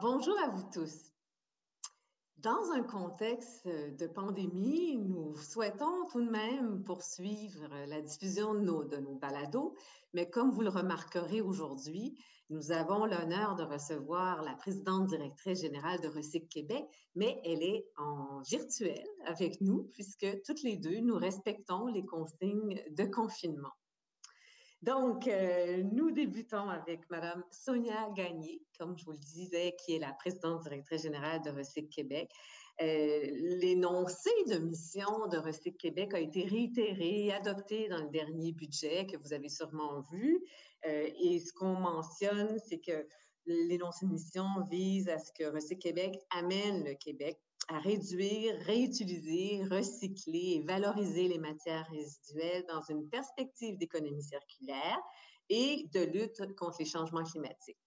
bonjour à vous tous. Dans un contexte de pandémie, nous souhaitons tout de même poursuivre la diffusion de nos, de nos balados, mais comme vous le remarquerez aujourd'hui, nous avons l'honneur de recevoir la présidente directrice générale de Recyc Québec, mais elle est en virtuel avec nous puisque toutes les deux, nous respectons les consignes de confinement. Donc, euh, nous débutons avec Madame Sonia Gagné, comme je vous le disais, qui est la présidente directrice générale de Recyc Québec. Euh, l'énoncé de mission de Recyc Québec a été réitéré et adopté dans le dernier budget que vous avez sûrement vu. Euh, et ce qu'on mentionne, c'est que l'énoncé de mission vise à ce que Recyc Québec amène le Québec à réduire, réutiliser, recycler et valoriser les matières résiduelles dans une perspective d'économie circulaire et de lutte contre les changements climatiques.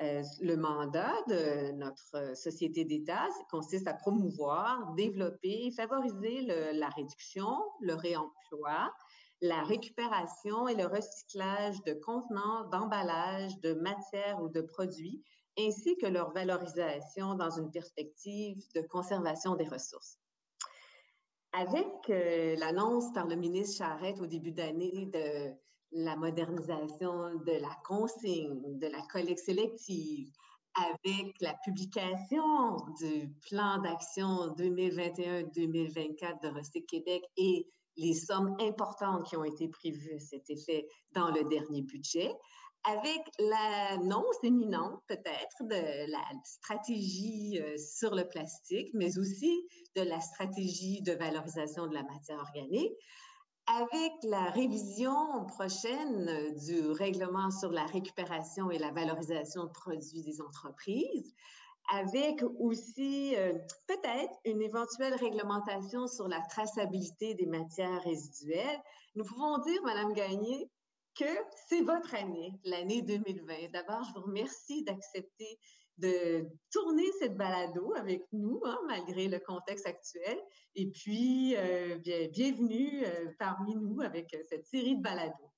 Euh, le mandat de notre société d'État consiste à promouvoir, développer et favoriser la réduction, le réemploi, la récupération et le recyclage de contenants, d'emballages, de matières ou de produits ainsi que leur valorisation dans une perspective de conservation des ressources. Avec euh, l'annonce par le ministre Charette au début d'année de la modernisation de la consigne, de la collecte sélective, avec la publication du plan d'action 2021-2024 de Recyc Québec et les sommes importantes qui ont été prévues à cet effet dans le dernier budget, avec l'annonce éminente peut-être de la stratégie euh, sur le plastique, mais aussi de la stratégie de valorisation de la matière organique, avec la révision prochaine euh, du règlement sur la récupération et la valorisation de produits des entreprises, avec aussi euh, peut-être une éventuelle réglementation sur la traçabilité des matières résiduelles, nous pouvons dire, Madame Gagné, que c'est votre année, l'année 2020. D'abord, je vous remercie d'accepter de tourner cette balado avec nous, hein, malgré le contexte actuel. Et puis, euh, bien, bienvenue euh, parmi nous avec euh, cette série de balados.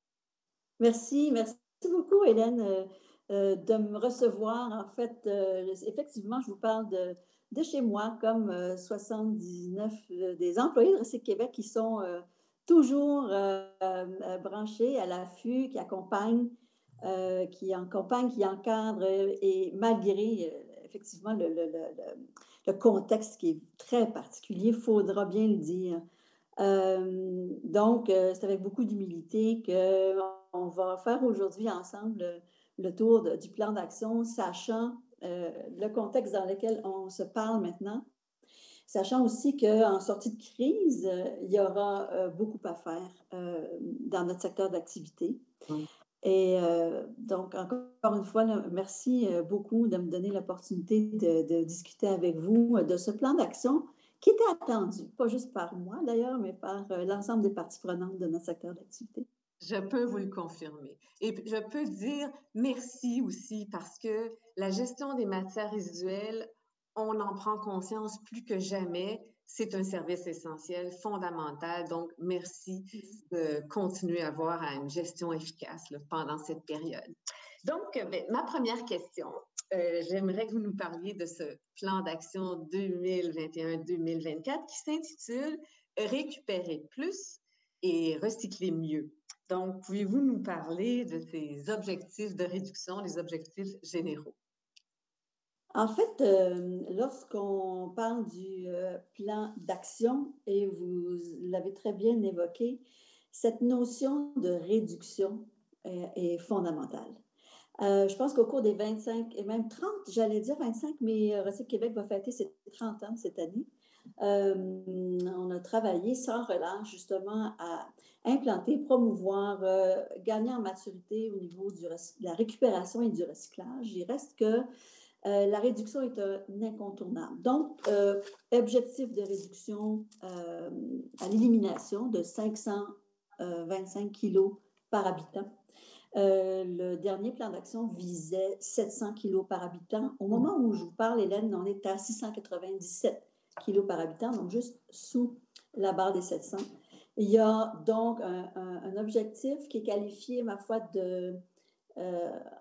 Merci, merci beaucoup, Hélène, de me recevoir. En fait, effectivement, je vous parle de, de chez moi, comme 79 des employés de Recyc Québec qui sont toujours euh, euh, branché à l'affût, qui accompagne, euh, qui accompagne, qui encadre, et malgré effectivement le, contexte qui est très particulier, faudra bien le dire. donc, c'est avec beaucoup d'humilité qu'on va faire aujourd'hui ensemble le, tour du plan d'action, sachant le contexte dans lequel on se parle maintenant, sachant aussi qu'en sortie de crise, euh, il y aura euh, beaucoup à faire euh, dans notre secteur d'activité. Et donc, encore une fois, merci beaucoup de me donner l'opportunité de, discuter avec vous de ce plan d'action qui était attendu, pas juste par moi d'ailleurs, mais par l'ensemble des parties prenantes de notre secteur d'activité. Je peux vous le confirmer. Et je peux dire merci aussi parce que la gestion des matières résiduelles on en prend conscience plus que jamais. C'est un service essentiel, fondamental. Donc, merci de continuer à avoir une gestion efficace pendant cette période. Donc, ben, ma première question, euh, j'aimerais que vous nous parliez de ce plan d'action 2021-2024 qui s'intitule Récupérer plus et recycler mieux. Donc, pouvez-vous nous parler de ces objectifs de réduction, les objectifs généraux? En fait, euh, lorsqu'on parle du euh, plan d'action, et vous l'avez très bien évoqué, cette notion de réduction est, fondamentale. Euh, je pense qu'au cours des 25 et même 30, j'allais dire 25, mais Recyc Québec va fêter ses 30 ans cette année. on a travaillé sans relâche justement à implanter, promouvoir, gagner en maturité au niveau de la récupération et du recyclage. Il reste que euh, la réduction est un incontournable. Donc, euh, objectif de réduction euh, à l'élimination de 525 kilos par habitant. le dernier plan d'action visait 700 kilos par habitant. Au moment où je vous parle, Hélène, on est à 697 kilos par habitant, donc juste sous la barre des 700. Il y a donc un, un objectif qui est qualifié, ma foi, de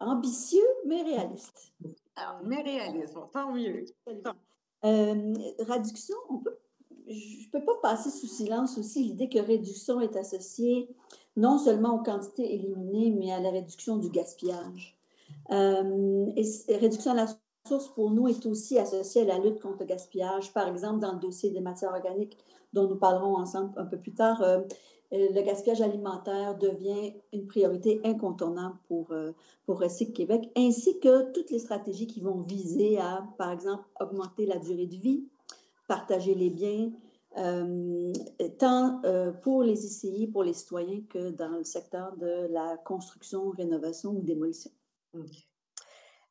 ambitieux, mais réaliste. Alors, mais réaliste, tant mieux. réduction, on peut je ne peux pas passer sous silence aussi l'idée que réduction est associée non seulement aux quantités éliminées, mais à la réduction du gaspillage. Euh, réduction à la source, pour nous, est aussi associée à la lutte contre le gaspillage. Par exemple, dans le dossier des matières organiques, dont nous parlerons ensemble un peu plus tard, euh, le gaspillage alimentaire devient une priorité incontournable pour, euh, pour Québec, ainsi que toutes les stratégies qui vont viser à, par exemple, augmenter la durée de vie, partager les biens, euh, tant euh, pour les ICI, pour les citoyens, que dans le secteur de la construction, rénovation ou démolition.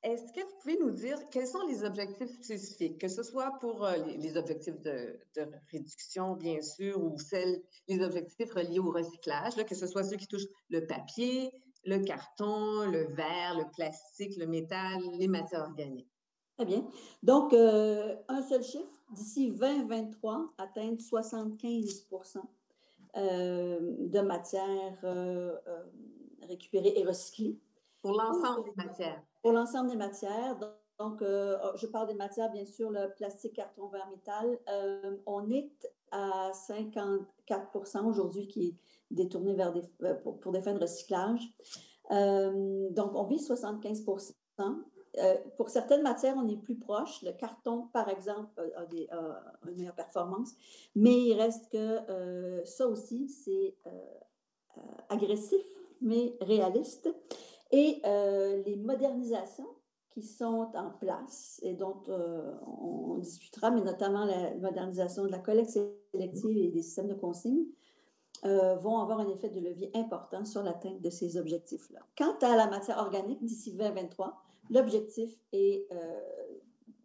Est-ce que vous pouvez nous dire quels sont les objectifs spécifiques, que ce soit pour euh, les, objectifs de, réduction, bien sûr, ou celles, les objectifs reliés au recyclage, que ce soit ceux qui touchent le papier, le carton, le verre, le plastique, le métal, les matières organiques? Très bien. Donc, un seul chiffre, d'ici 2023, atteindre 75% euh, de matières euh, euh, récupérées et recyclées. Pour l'ensemble des matières. Pour l'ensemble des matières. Donc, oh, je parle des matières, bien sûr, le plastique, carton, verre, métal. on est à 54% aujourd'hui qui est détourné vers des, pour, des fins de recyclage. donc, on vise 75 euh, pour certaines matières, on est plus proche. Le carton, par exemple, a, une meilleure performance, mais il reste que euh, ça aussi, c'est euh, agressif, mais réaliste. Et les modernisations qui sont en place et dont on, discutera, mais notamment la modernisation de la collecte sélective et des systèmes de consigne, vont avoir un effet de levier important sur l'atteinte de ces objectifs-là. Quant à la matière organique, d'ici 2023, L'objectif est euh,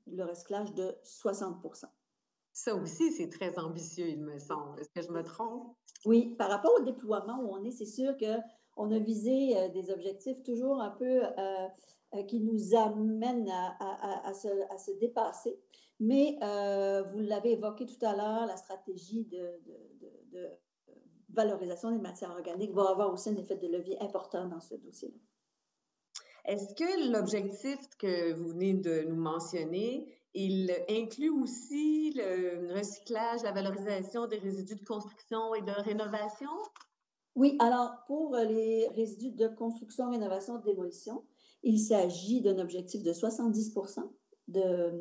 le recyclage de 60% Ça aussi, c'est très ambitieux, il me semble. Est-ce que je me trompe? Oui, par rapport au déploiement où on est, c'est sûr qu'on a visé euh, des objectifs toujours un peu euh, qui nous amènent à, se, dépasser. Mais vous l'avez évoqué tout à l'heure, la stratégie de, de, valorisation des matières organiques va avoir aussi un effet de levier important dans ce dossier-là. Est-ce que l'objectif que vous venez de nous mentionner, il inclut aussi le recyclage, la valorisation des résidus de construction et de rénovation? Oui, alors pour les résidus de construction, rénovation, démolition, il s'agit d'un objectif de 70 de,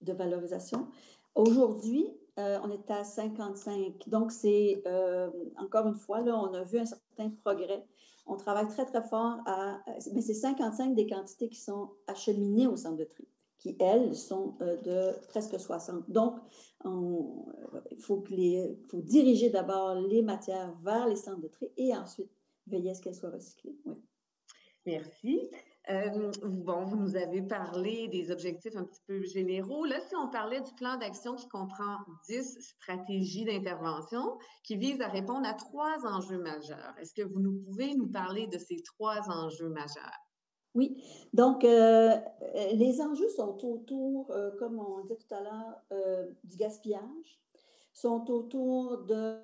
de valorisation. Aujourd'hui, euh, on est à 55. Donc, c'est euh, encore une fois, là, on a vu un certain progrès on travaille très, très fort à. Mais c'est 55 des quantités qui sont acheminées au centre de tri, qui, elles, sont euh, de presque 60. Donc, il faut, faut diriger d'abord les matières vers les centres de tri et ensuite veiller à ce qu'elles soient recyclées. Merci. Euh, bon, vous nous avez parlé des objectifs un petit peu généraux. Là, si on parlait du plan d'action qui comprend 10 stratégies d'intervention qui visent à répondre à trois enjeux majeurs, est-ce que vous nous pouvez nous parler de ces trois enjeux majeurs? Oui, donc euh, les enjeux sont autour, euh, comme on disait tout à l'heure, du gaspillage, sont autour de,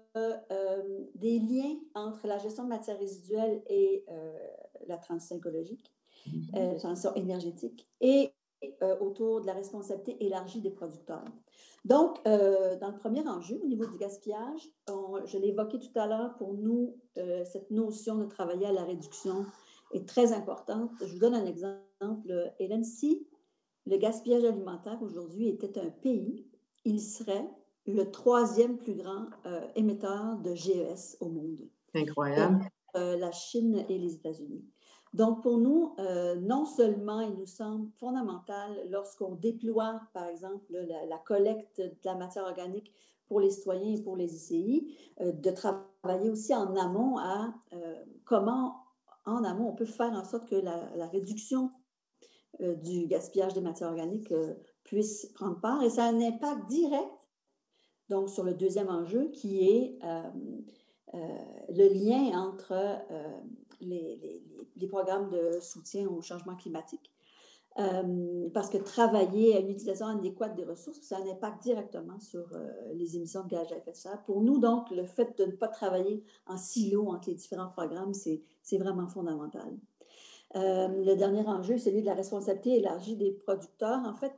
des liens entre la gestion de matières résiduelles et la transition écologique euh, transition énergétique, et euh, autour de la responsabilité élargie des producteurs. Donc, euh, dans le premier enjeu, au niveau du gaspillage, je l'ai évoqué tout à l'heure, pour nous, euh, cette notion de travailler à la réduction est très importante. Je vous donne un exemple. Hélène, si le gaspillage alimentaire aujourd'hui était un pays, il serait le troisième plus grand émetteur de GES au monde. Incroyable. la Chine et les États-Unis. Donc, pour nous, euh, non seulement il nous semble fondamental lorsqu'on déploie, par exemple, la, collecte de la matière organique pour les citoyens et pour les ICI, euh, de travailler aussi en amont à euh, comment, en amont, on peut faire en sorte que la, réduction du gaspillage des matières organiques puisse prendre part. Et ça a un impact direct, donc, sur le deuxième enjeu, qui est le lien entre les, programmes de soutien au changement climatique. Euh, parce que travailler à une utilisation adéquate des ressources, ça a un impact directement sur euh, les émissions de gaz à effet de serre. Pour nous, donc, le fait de ne pas travailler en silo entre les différents programmes, c'est vraiment fondamental. le dernier enjeu, celui de la responsabilité élargie des producteurs. En fait,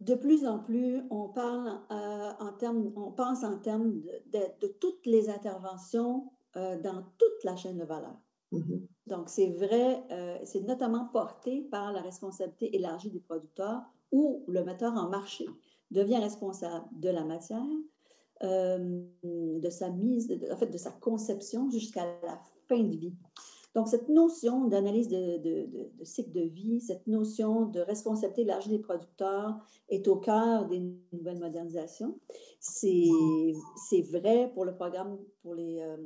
de plus en plus, on parle en termes, on pense en termes de, toutes les interventions dans toute la chaîne de valeur. Mm-hmm. Donc, c'est vrai, c'est notamment porté par la responsabilité élargie des producteurs où le metteur en marché devient responsable de la matière, euh, de sa mise, en fait, de sa conception jusqu'à la fin de vie. Donc, cette notion d'analyse de, cycle de vie, cette notion de responsabilité large des producteurs est au cœur des nouvelles modernisations. C'est vrai pour le programme pour les, euh,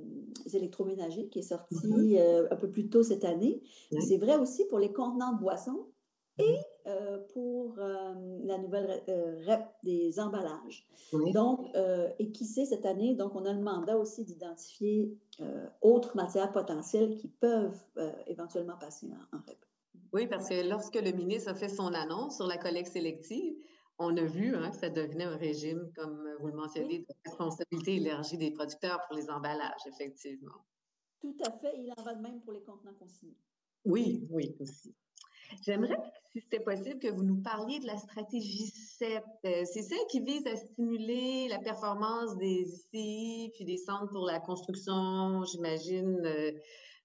électroménagers qui est sorti mm-hmm. euh, un peu plus tôt cette année. C'est vrai aussi pour les contenants de boissons et euh, pour euh, la nouvelle euh, REP des emballages. Donc, et qui sait, cette année, donc on a le mandat aussi d'identifier autres matières potentielles qui peuvent éventuellement passer en, REP. Oui, parce que lorsque le ministre a fait son annonce sur la collecte sélective, on a vu hein, que ça devenait un régime, comme vous le mentionnez, de responsabilité élargie des producteurs pour les emballages, effectivement. Tout à fait. Il en va de même pour les contenants consignés. Oui, oui, aussi. J'aimerais, si c'était possible, que vous nous parliez de la stratégie 7. Euh, c'est celle qui vise à stimuler la performance des ICI, puis des centres pour la construction, j'imagine, euh,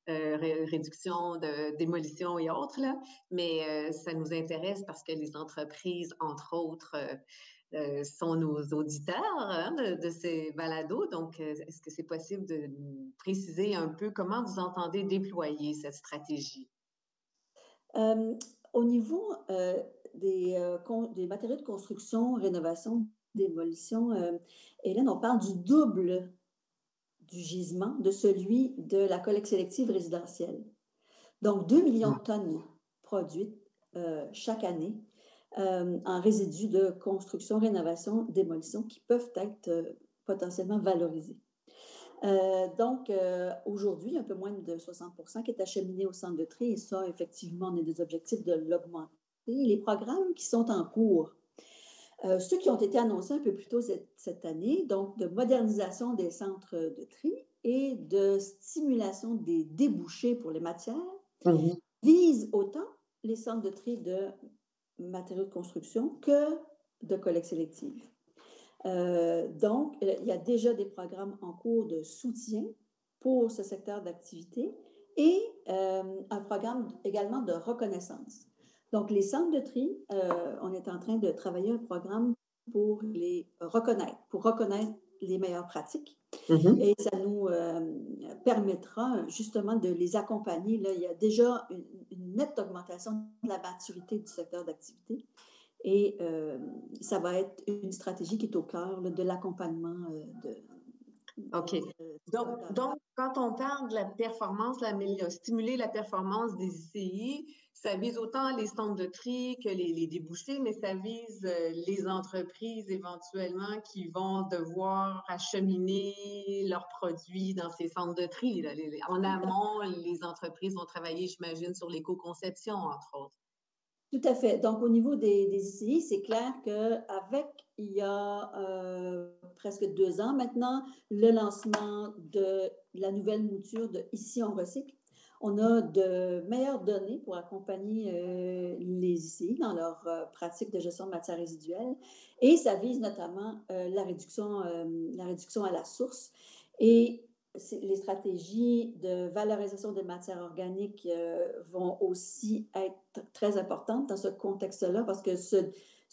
euh, réduction de démolition et autres. Mais ça nous intéresse parce que les entreprises, entre autres, sont nos auditeurs hein, de, ces balados. Donc, est-ce que c'est possible de préciser un peu comment vous entendez déployer cette stratégie? Euh, au niveau euh, des, euh, des, matériaux de construction, rénovation, démolition, Hélène, on parle du double du gisement de celui de la collecte sélective résidentielle. Donc, 2 millions de tonnes produites chaque année en résidus de construction, rénovation, démolition qui peuvent être potentiellement valorisés. Euh, donc, euh, aujourd'hui, un peu moins de 60% qui est acheminé au centre de tri, et ça, effectivement, on a des objectifs de l'augmenter. Les programmes qui sont en cours, euh, ceux qui ont été annoncés un peu plus tôt cette, année, donc de modernisation des centres de tri et de stimulation des débouchés pour les matières, mhm. visent autant les centres de tri de matériaux de construction que de collecte sélective. Euh, donc, euh, il y a déjà des programmes en cours de soutien pour ce secteur d'activité et euh, un programme également de reconnaissance. Donc, les centres de tri, on est en train de travailler un programme pour les reconnaître, pour reconnaître les meilleures pratiques. Mm-hmm. Et ça nous permettra justement de les accompagner. Là, il y a déjà une, une nette augmentation de la maturité du secteur d'activité. Et euh, ça va être une stratégie qui est au cœur de l'accompagnement euh, de. OK. donc, donc, quand on parle de la performance, la, stimuler la performance des ICI, ça vise autant les centres de tri que les, débouchés, mais ça vise euh, les entreprises éventuellement qui vont devoir acheminer leurs produits dans ces centres de tri. En amont, les entreprises vont travailler, j'imagine, sur l'éco-conception, entre autres. Tout à fait. Donc, au niveau des, ICI, c'est clair qu'avec, il y a euh, presque deux ans maintenant, le lancement de la nouvelle mouture de Ici on recycle, on a de meilleures données pour accompagner euh, les ICI dans leur euh, pratique de gestion de matières résiduelles et ça vise notamment la, réduction, la réduction à la source. Et les stratégies de valorisation des matières organiques euh, vont aussi être très importantes dans ce contexte-là parce que se,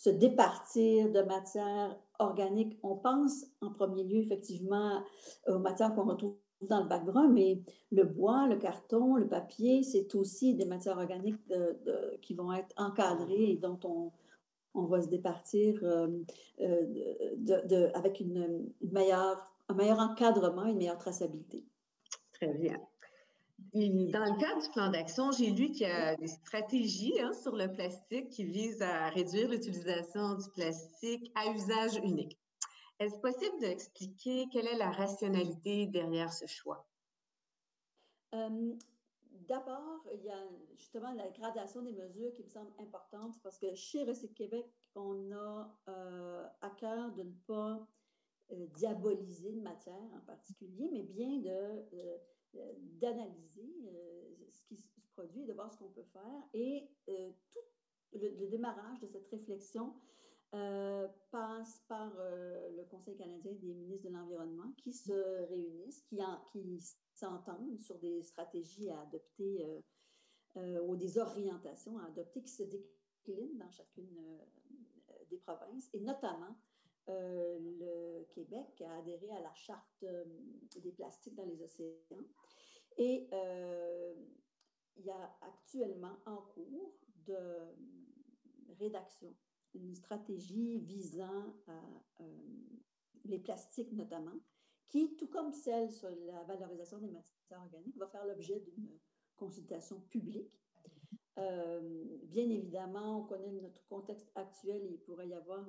départir de matières organiques, on pense en premier lieu effectivement aux matières qu'on retrouve dans le bac brun, mais le bois, le carton, le papier, c'est aussi des matières organiques qui vont être encadrées et dont on, va se départir euh, euh, avec une meilleure un meilleur encadrement, une meilleure traçabilité. Très bien. dans le cadre du plan d'action, j'ai lu qu'il y a des stratégies hein, sur le plastique qui visent à réduire l'utilisation du plastique à usage unique. Est-ce possible d'expliquer quelle est la rationalité derrière ce choix? Euh, d'abord, il y a justement la gradation des mesures qui me semble importante parce que chez Recycle Québec, on a euh, à cœur de ne pas euh, diaboliser une matière en particulier, mais bien de, euh, d'analyser euh, ce qui se produits et de voir ce qu'on peut faire. Et tout le, démarrage de cette réflexion passe par le Conseil canadien des ministres de l'Environnement qui se réunissent, qui s'entendent sur des stratégies à adopter ou des orientations à adopter qui se déclinent dans chacune des provinces et notamment euh, le Québec a adhéré à la charte euh, des plastiques dans les océans. Et euh, il y a actuellement en cours de rédaction une stratégie visant les plastiques notamment, qui, tout comme celle sur la valorisation des matières organiques, va faire l'objet d'une consultation publique. bien évidemment, on connaît notre contexte actuel, il pourrait y avoir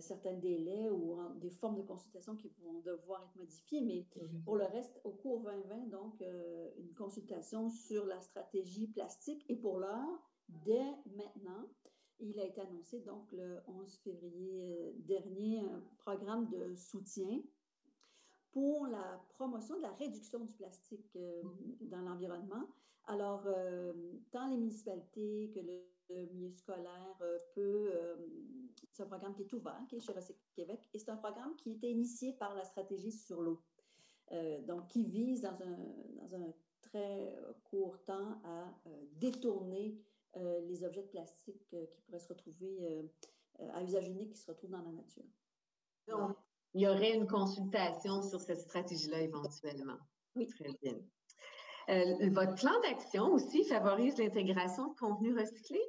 certains délais ou des formes de consultation qui vont devoir être modifiées. Mais pour le reste, au cours 2020, donc, euh, une consultation sur la stratégie plastique. Et pour l'heure, dès maintenant, il a été annoncé, donc, le 11 février euh, dernier, un programme de soutien pour la promotion de la réduction du plastique dans l'environnement. Alors, tant les municipalités que le milieu scolaire peut c'est un programme qui est ouvert, qui est chez Recyc Québec, et c'est un programme qui a été initié par la stratégie sur l'eau. Euh, donc, qui vise dans un, dans un, très court temps à euh, détourner euh, les objets de plastique qui pourraient se retrouver à usage unique qui se retrouvent dans la nature. Donc, il y aurait une consultation sur cette stratégie-là éventuellement. Oui. Très bien. votre plan d'action aussi favorise l'intégration de contenus recyclés?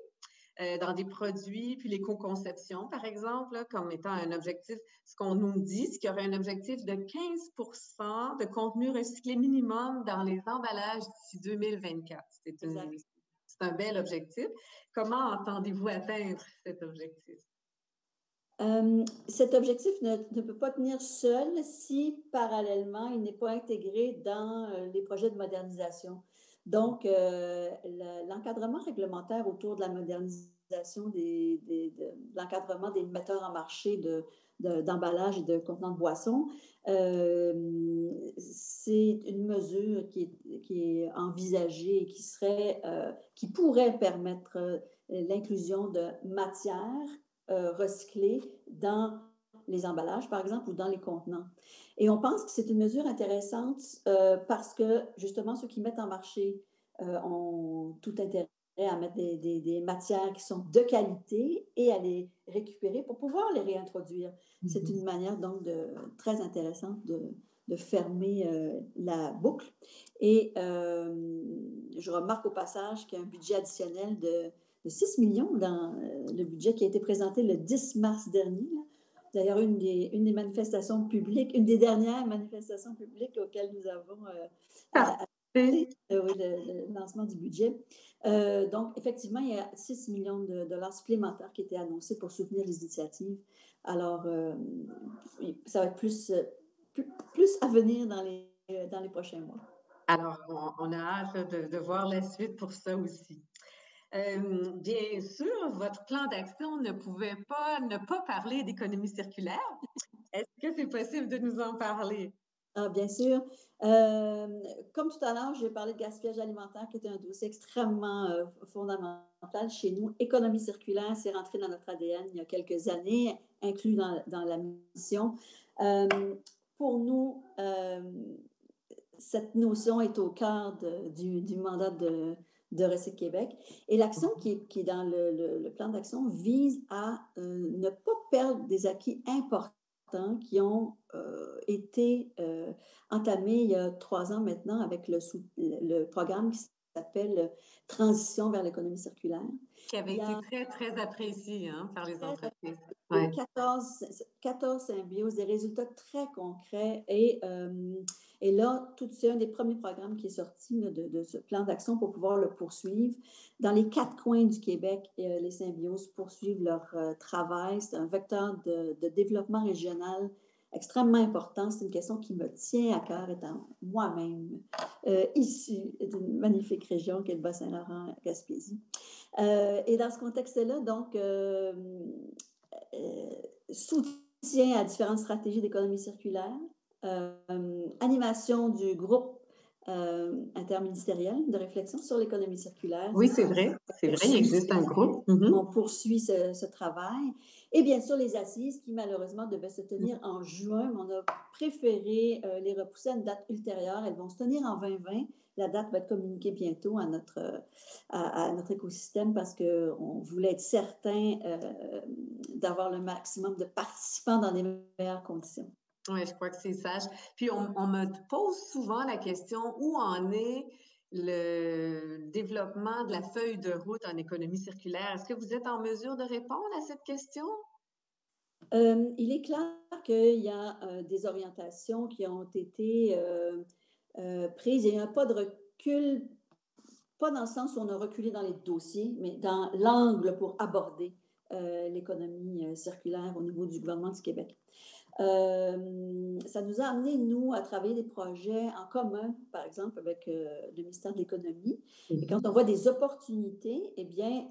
Euh, dans des produits, puis l'éco-conception, par exemple, comme étant un objectif. Ce qu'on nous dit, c'est qu'il y aurait un objectif de 15 de contenu recyclé minimum dans les emballages d'ici 2024. C'est un bel objectif. Comment entendez-vous atteindre cet objectif? Euh, cet objectif ne, ne, peut pas tenir seul si parallèlement il n'est pas intégré dans euh, les projets de modernisation. Donc, euh, l'encadrement réglementaire autour de la modernisation des, de l'encadrement des metteurs en marché d'emballage et de contenants de boissons, euh, c'est une mesure qui est, qui est, envisagée et qui, serait, euh, qui pourrait permettre l'inclusion de matières recyclées dans les emballages, par exemple, ou dans les contenants. Et on pense que c'est une mesure intéressante euh, parce que, justement, ceux qui mettent en marché euh, ont tout intérêt à mettre des, des, matières qui sont de qualité et à les récupérer pour pouvoir les réintroduire. C'est mm-hmm. une manière, donc, de, très intéressante de, de fermer euh, la boucle. Et je remarque au passage qu'il y a un budget additionnel de, de 6 millions dans le budget qui a été présenté le 10 mars dernier. D'ailleurs, une des, une des manifestations publiques, une des dernières manifestations publiques auxquelles nous avons euh, ah, euh, le, lancement du budget. Euh, donc, effectivement, il y a 6 millions de dollars supplémentaires qui étaient annoncés pour soutenir les initiatives. Alors, ça va être plus, plus, à venir dans les, dans les prochains mois. Alors, on, a hâte de, de, voir la suite pour ça aussi. Euh, bien sûr, votre plan d'action ne pouvait pas ne pas parler d'économie circulaire. Est-ce que c'est possible de nous en parler? Ah, bien sûr. Euh, comme tout à l'heure, j'ai parlé de gaspillage alimentaire, qui est un dossier extrêmement euh, fondamental chez nous. Économie circulaire, c'est rentré dans notre ADN il y a quelques années, inclus dans, la mission. pour nous, cette notion est au cœur du, mandat de, de Recyc Québec. Et l'action qui, est dans le, plan d'action vise à euh, ne pas perdre des acquis importants qui ont euh, été euh, entamés il y a trois ans maintenant avec le, le programme qui s'appelle Transition vers l'économie circulaire. Qui avait été très, très apprécié hein, par les entreprises. 14, 14 symbioses, des résultats très concrets et et là, tout c'est un des premiers programmes qui est sorti de, ce plan d'action pour pouvoir le poursuivre. Dans les quatre coins du Québec, euh, les symbioses poursuivent leur euh, travail. C'est un vecteur de, développement régional extrêmement important. C'est une question qui me tient à cœur, étant moi-même euh, issue d'une magnifique région qui est le Bas-Saint-Laurent-Gaspésie. et dans ce contexte-là, donc, soutien à différentes stratégies d'économie circulaire, euh, animation du groupe euh, interministériel de réflexion sur l'économie circulaire. Oui, c'est vrai. C'est vrai, il existe un groupe. On poursuit ce, travail. Et bien sûr, les assises qui, malheureusement, devaient se tenir en juin, mais on a préféré euh, les repousser à une date ultérieure. Elles vont se tenir en 2020. La date va être communiquée bientôt à notre, à, notre écosystème parce qu'on voulait être certain euh, d'avoir le maximum de participants dans les meilleures conditions. Oui, je crois que c'est sage. Puis on, me pose souvent la question où en est le développement de la feuille de route en économie circulaire? Est-ce que vous êtes en mesure de répondre à cette question? Euh, il est clair qu'il y a euh, des orientations qui ont été euh, prises. Il n'y a pas de recul, pas dans le sens où on a reculé dans les dossiers, mais dans l'angle pour aborder l'économie circulaire au niveau du gouvernement du Québec. Euh, ça nous a amené, nous, à travailler des projets en commun, par exemple, avec euh, le ministère de l'Économie. Et mhm. quand on voit des opportunités, eh bien,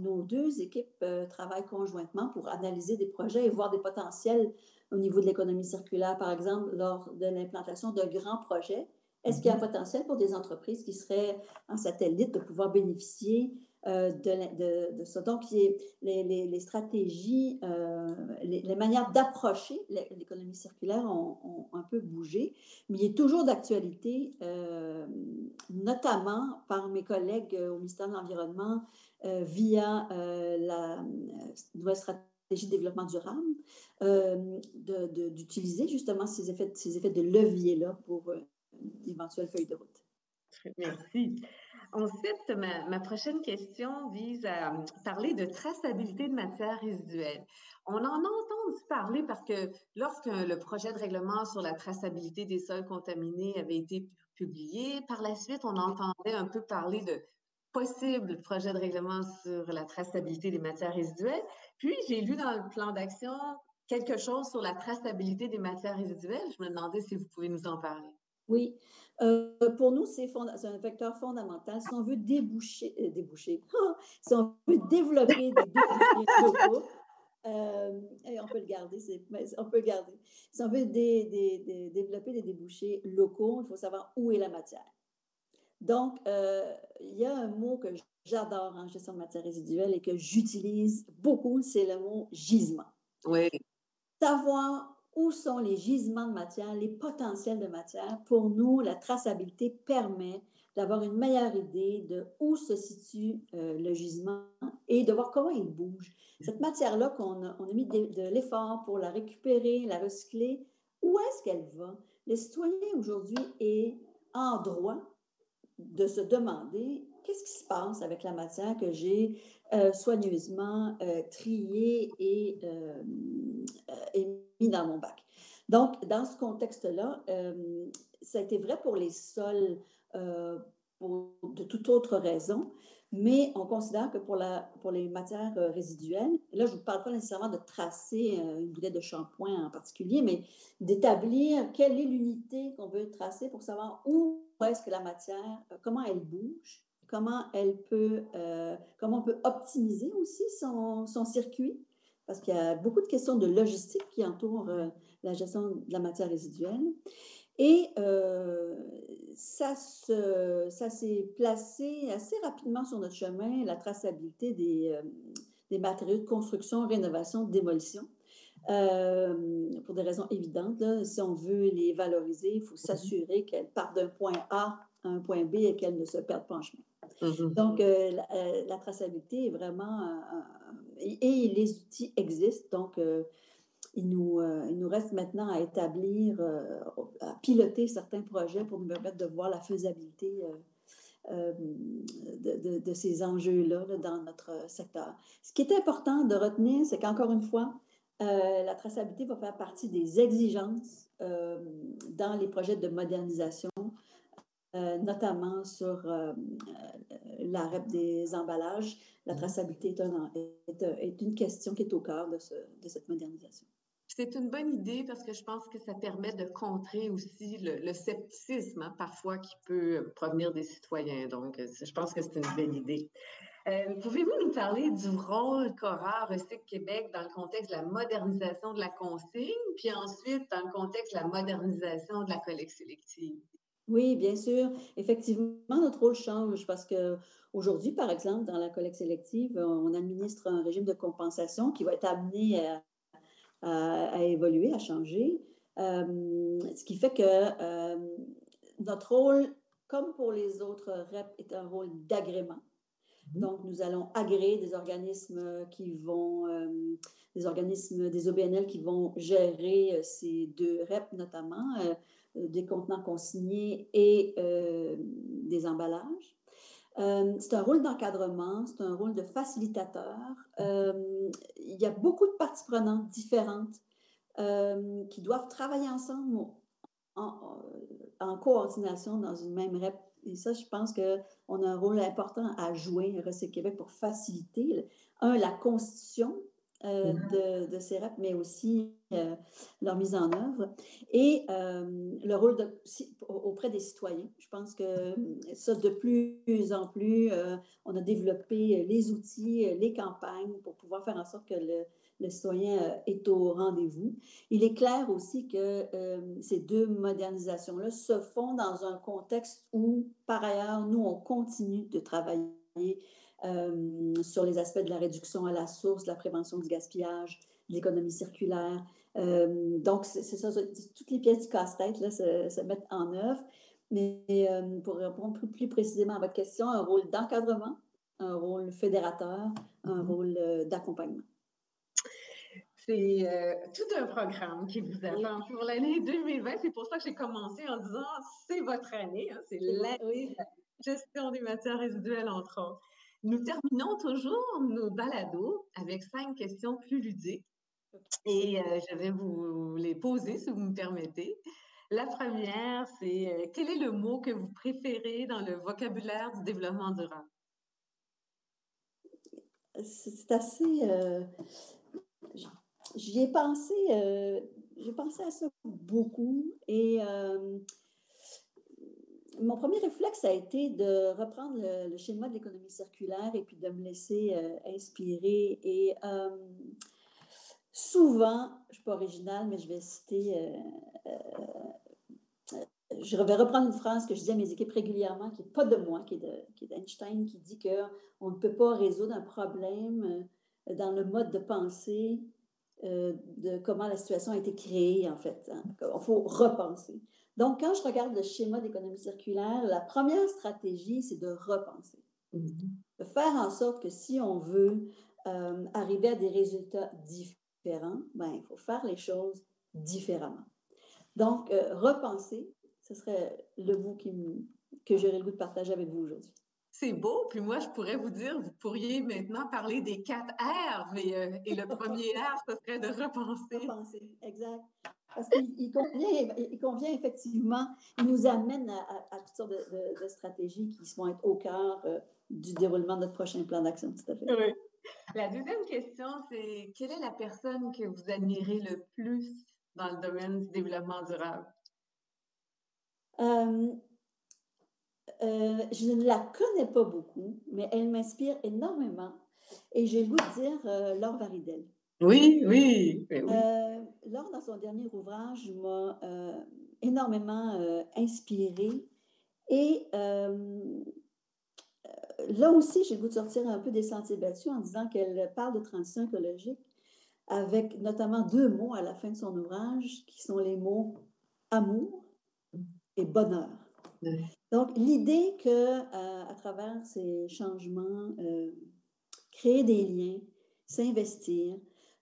nos deux équipes euh, travaillent conjointement pour analyser des projets et voir des potentiels au niveau de l'économie circulaire, par exemple, lors de l'implantation d'un grand projet. Est-ce qu'il y a un potentiel pour des entreprises qui seraient en satellite de pouvoir bénéficier euh, de, ça? Donc, les stratégies, euh, les, manières d'approcher l'économie circulaire ont, un peu bougé, mais il est toujours d'actualité, euh, notamment par mes collègues au ministère de l'Environnement via la nouvelle stratégie de développement durable, d'utiliser justement ces effets, ces effets de levier-là pour d'éventuelles feuilles de route. Merci. Ensuite, ma, prochaine question vise à euh, parler de traçabilité de matières résiduelles. On en a entendu parler parce que lorsque le projet de règlement sur la traçabilité des sols contaminés avait été publié, par la suite, on entendait un peu parler de possibles projets de règlement sur la traçabilité des matières résiduelles. Puis, j'ai lu dans le plan d'action quelque chose sur la traçabilité des matières résiduelles. Je me demandais si vous pouvez nous en parler. Oui, euh, pour nous, c'est un vecteur fondamental. Si on veut déboucher, euh, déboucher, si on veut développer des débouchés locaux, euh, on peut le garder, on peut le garder. Si on veut développer des débouchés locaux, il faut savoir où est la matière. Donc, il y a un mot que j'adore en gestion de matière résiduelle et que j'utilise beaucoup, c'est le mot gisement. Oui. Savoir où sont les gisements de matière, les potentiels de matière. Pour nous, la traçabilité permet d'avoir une meilleure idée de où se situe euh, le gisement et de voir comment il bouge. Cette matière-là qu'on a, on a mis de, l'effort pour la récupérer, la recycler, où est-ce qu'elle va? Le citoyen aujourd'hui est en droit de se demander qu'est-ce qui se passe avec la matière que j'ai euh, soigneusement euh, triée et, et dans mon bac. Donc, dans ce contexte-là, euh, ça a été vrai pour les sols euh, pour de toute autre raison, mais on considère que pour, la, pour les matières euh, résiduelles, là, je ne vous parle pas nécessairement de tracer une bouteille de shampoing en particulier, mais d'établir quelle est l'unité qu'on veut tracer pour savoir où est-ce que la matière, comment elle bouge, comment elle peut, comment on peut optimiser aussi son, son circuit? Parce qu'il y a beaucoup de questions de logistique qui entourent euh, la gestion de la matière résiduelle. Et euh, ça, ça s'est placé assez rapidement sur notre chemin, la traçabilité des, euh, des matériaux de construction, rénovation, démolition. pour des raisons évidentes, si on veut les valoriser, il faut s'assurer qu'elles partent d'un point A à un point B et qu'elles ne se perdent pas en chemin. Mm-hmm. Donc, la, la, traçabilité est vraiment et, les outils existent. Donc, euh, il, nous, euh, il nous reste maintenant à établir, euh, à piloter certains projets pour nous permettre de voir la faisabilité de, ces enjeux-là dans notre secteur. Ce qui est important de retenir, c'est qu'encore une fois, la traçabilité va faire partie des exigences dans les projets de modernisation euh, notamment sur euh, euh, l'arrêt des emballages. La mhm. traçabilité est, est, une question qui est au cœur de, ce, de cette modernisation. C'est une bonne idée parce que je pense que ça permet de contrer aussi le, scepticisme hein, parfois qui peut provenir des citoyens. Donc, je pense que c'est une belle idée. Pouvez-vous nous parler du rôle qu'aura Recyc Québec dans le contexte de la modernisation de la consigne, puis ensuite dans le contexte de la modernisation de la collecte sélective? Oui, bien sûr. Effectivement, notre rôle change parce que aujourd'hui, par exemple, dans la collecte sélective, on administre un régime de compensation qui va être amené à, évoluer, à changer. Euh, ce qui fait que euh, notre rôle, comme pour les autres REP, est un rôle d'agrément. Mhm. Donc, nous allons agréer des organismes qui vont, euh, des organismes, des OBNL qui vont gérer ces deux REP, notamment des contenants consignés et euh, des emballages. Euh, c'est un rôle d'encadrement, c'est un rôle de facilitateur. il y a beaucoup de parties prenantes différentes qui doivent travailler ensemble en, coordination dans une même REP. Et ça, je pense qu'on a un rôle important à jouer à Recé Québec pour faciliter, un, la constitution euh, mm-hmm. de, ces REP, mais aussi euh, leur mise en œuvre et euh, le rôle de, auprès des citoyens. Je pense que ça, de plus en plus, on a développé les outils, les campagnes pour pouvoir faire en sorte que le, le citoyen est au rendez-vous. Il est clair aussi que ces deux modernisations-là se font dans un contexte où, par ailleurs, nous, on continue de travailler euh, sur les aspects de la réduction à la source, la prévention du gaspillage, l'économie circulaire. Euh, donc, c'est ça, toutes les pièces du casse-tête se, mettent en œuvre. Mais euh, pour répondre plus, précisément à votre question, un rôle d'encadrement, un rôle fédérateur, un mm-hmm. rôle d'accompagnement. C'est tout un programme qui vous attend pour l'année 2020. C'est pour ça que j'ai commencé en disant c'est votre année, hein, c'est l'année gestion des matières résiduelles, entre autres. Nous terminons toujours nos balados avec cinq questions plus ludiques. Et euh, je vais vous les poser si vous me permettez. La première, c'est euh, quel est le mot que vous préférez dans le vocabulaire du développement durable? C'est assez. Euh, j'y ai pensé, j'ai pensé à ça beaucoup et mon premier réflexe a été de reprendre le, schéma de l'économie circulaire et puis de me laisser euh, inspirer. Et euh, souvent, je ne suis pas originale, mais je vais citer, euh, je vais reprendre une phrase que je dis à mes équipes régulièrement, qui n'est pas de moi, qui est d'Einstein, qui, dit qu'on ne peut pas résoudre un problème dans le mode de pensée de comment la situation a été créée, en fait. Hein. Il faut repenser. Donc, quand je regarde le schéma d'économie circulaire, la première stratégie, c'est de repenser. Mm-hmm. De faire en sorte que si on veut euh, arriver à des résultats différents, ben, il faut faire les choses différemment. Donc, euh, repenser, ce serait le qui que j'aurais le goût de partager avec vous aujourd'hui. C'est beau. Puis moi, je pourrais vous dire, vous pourriez maintenant parler des quatre R, mais, euh, et le premier R, ce serait de repenser. Repenser, exact. Parce qu'il convient, il convient effectivement, il nous amène à, toutes sortes de, stratégies qui vont être au cœur euh, du déroulement de notre prochain plan d'action, tout à fait. Oui. La deuxième question, c'est quelle est la personne que vous admirez le plus dans le domaine du développement durable? Euh, euh, je ne la connais pas beaucoup, mais elle m'inspire énormément. Et j'ai le goût de dire Laure Varidel. Oui, oui. oui. Euh, Laure, dans son dernier ouvrage, m'a euh, énormément euh, inspirée. Et là aussi, j'ai le goût de sortir un peu des sentiers battus en disant qu'elle parle de transition écologique avec notamment deux mots à la fin de son ouvrage qui sont les mots amour et bonheur. Donc, l'idée que à travers ces changements, créer des liens, s'investir,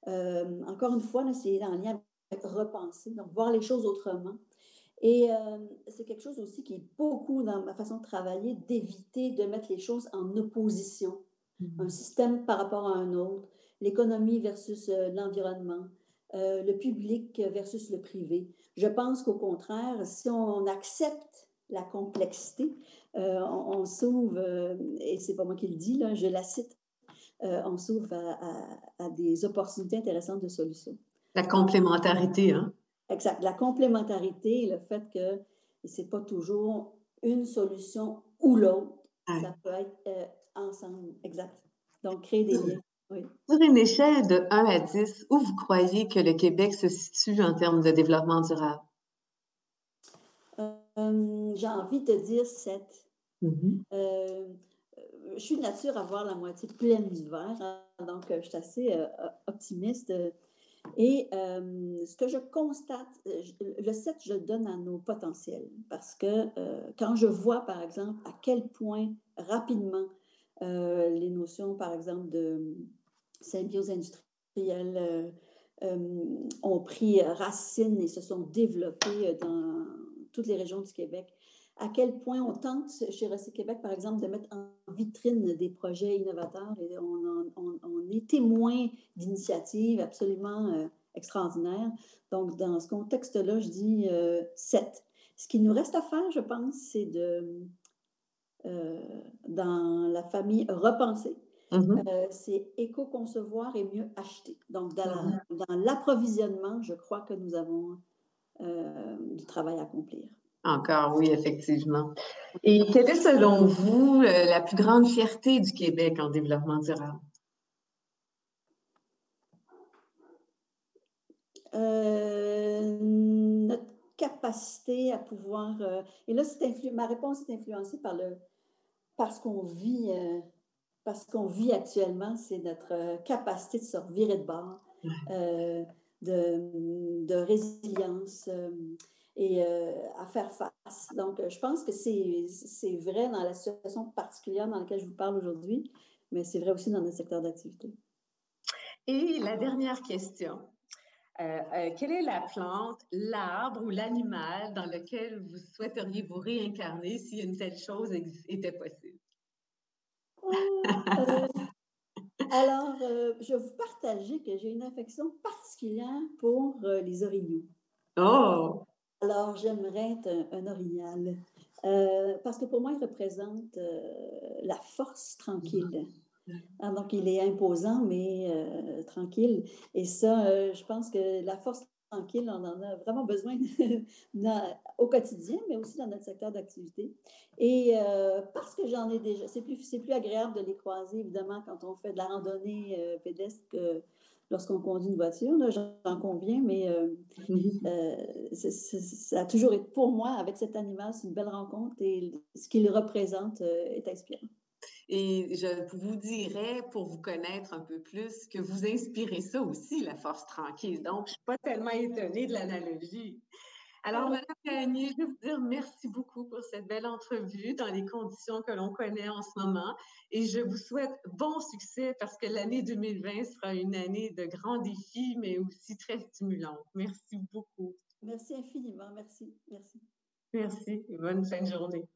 euh, encore une fois, c'est en lien avec repenser, donc voir les choses autrement. Et euh, c'est quelque chose aussi qui est beaucoup dans ma façon de travailler, d'éviter de mettre les choses en opposition. Mm-hmm. Un système par rapport à un autre, l'économie versus euh, l'environnement, le public versus le privé. Je pense qu'au contraire, si on accepte la complexité, on, s'ouvre, et c'est pas moi qui le dis, là, je la cite, euh, on s'ouvre à, des opportunités intéressantes de solutions. La complémentarité, hein? Exact. La complémentarité, le fait que ce n'est pas toujours une solution ou l'autre, ça peut être euh, ensemble. Exact. Donc, créer des liens. Sur une échelle de 1 à 10, où vous croyez que le Québec se situe en termes de développement durable? Euh, j'ai envie de dire 7. Mm-hmm. Je suis de nature à voir la moitié pleine verre, hein, donc je suis assez optimiste. Et ce que je constate, le 7, je le donne à nos potentiels parce que quand je vois, par exemple, à quel point rapidement les notions, par exemple, de symbiose industrielle ont pris racine et se sont développées dans toutes les régions du Québec, à quel point on tente chez Rossi Québec, par exemple, de mettre en vitrine des projets innovateurs et on, est témoin d'initiatives absolument euh, extraordinaires. Donc, dans ce contexte-là, je dis euh, sept. Ce qui nous reste à faire, je pense, c'est de, euh, dans la famille, repenser. Mm-hmm. c'est éco-concevoir et mieux acheter. Donc, dans, mm-hmm. dans l'approvisionnement, je crois que nous avons du travail à accomplir. Encore, oui, effectivement. Et quelle est, selon vous, euh, la plus grande fierté du Québec en développement durable? Euh, notre capacité à pouvoir. Euh, et là, ma réponse est influencée par le parce qu'on vit, parce qu'on vit actuellement, c'est notre capacité de se revirer de bord, de, de, résilience et euh, à faire face. Donc, euh, je pense que c'est vrai dans la situation particulière dans laquelle je vous parle aujourd'hui, mais c'est vrai aussi dans notre secteur d'activité. Et la dernière question. Euh, quelle est la plante, l'arbre ou l'animal dans lequel vous souhaiteriez vous réincarner si une telle chose était possible? Oh, alors, je vais vous partager que j'ai une affection particulière pour les orignaux. Oh! Alors, j'aimerais être un, orignal. Euh, parce que pour moi, il représente euh, la force tranquille. Ah, donc, il est imposant, mais euh, tranquille. Et ça, je pense que la force tranquille, on en a vraiment besoin au quotidien, mais aussi dans notre secteur d'activité. Et parce que j'en ai déjà, c'est plus, plus agréable de les croiser, évidemment, quand on fait de la randonnée pédestre lorsqu'on conduit une voiture, j'en conviens, mais euh, mm-hmm. euh, ça a toujours été pour moi, avec cet animal, c'est une belle rencontre et ce qu'il représente euh, est inspirant. Et je vous dirais, pour vous connaître un peu plus, que vous inspirez ça aussi, la force tranquille. Donc, je ne suis pas tellement étonnée de l'analogie. Alors, Madame Gagné, je veux vous dire merci beaucoup pour cette belle entrevue dans les conditions que l'on connaît en ce moment. Et je vous souhaite bon succès parce que l'année 2020 sera une année de grands défis, mais aussi très stimulante. Merci beaucoup. Merci infiniment. Merci. Merci. Merci. bonne fin de journée.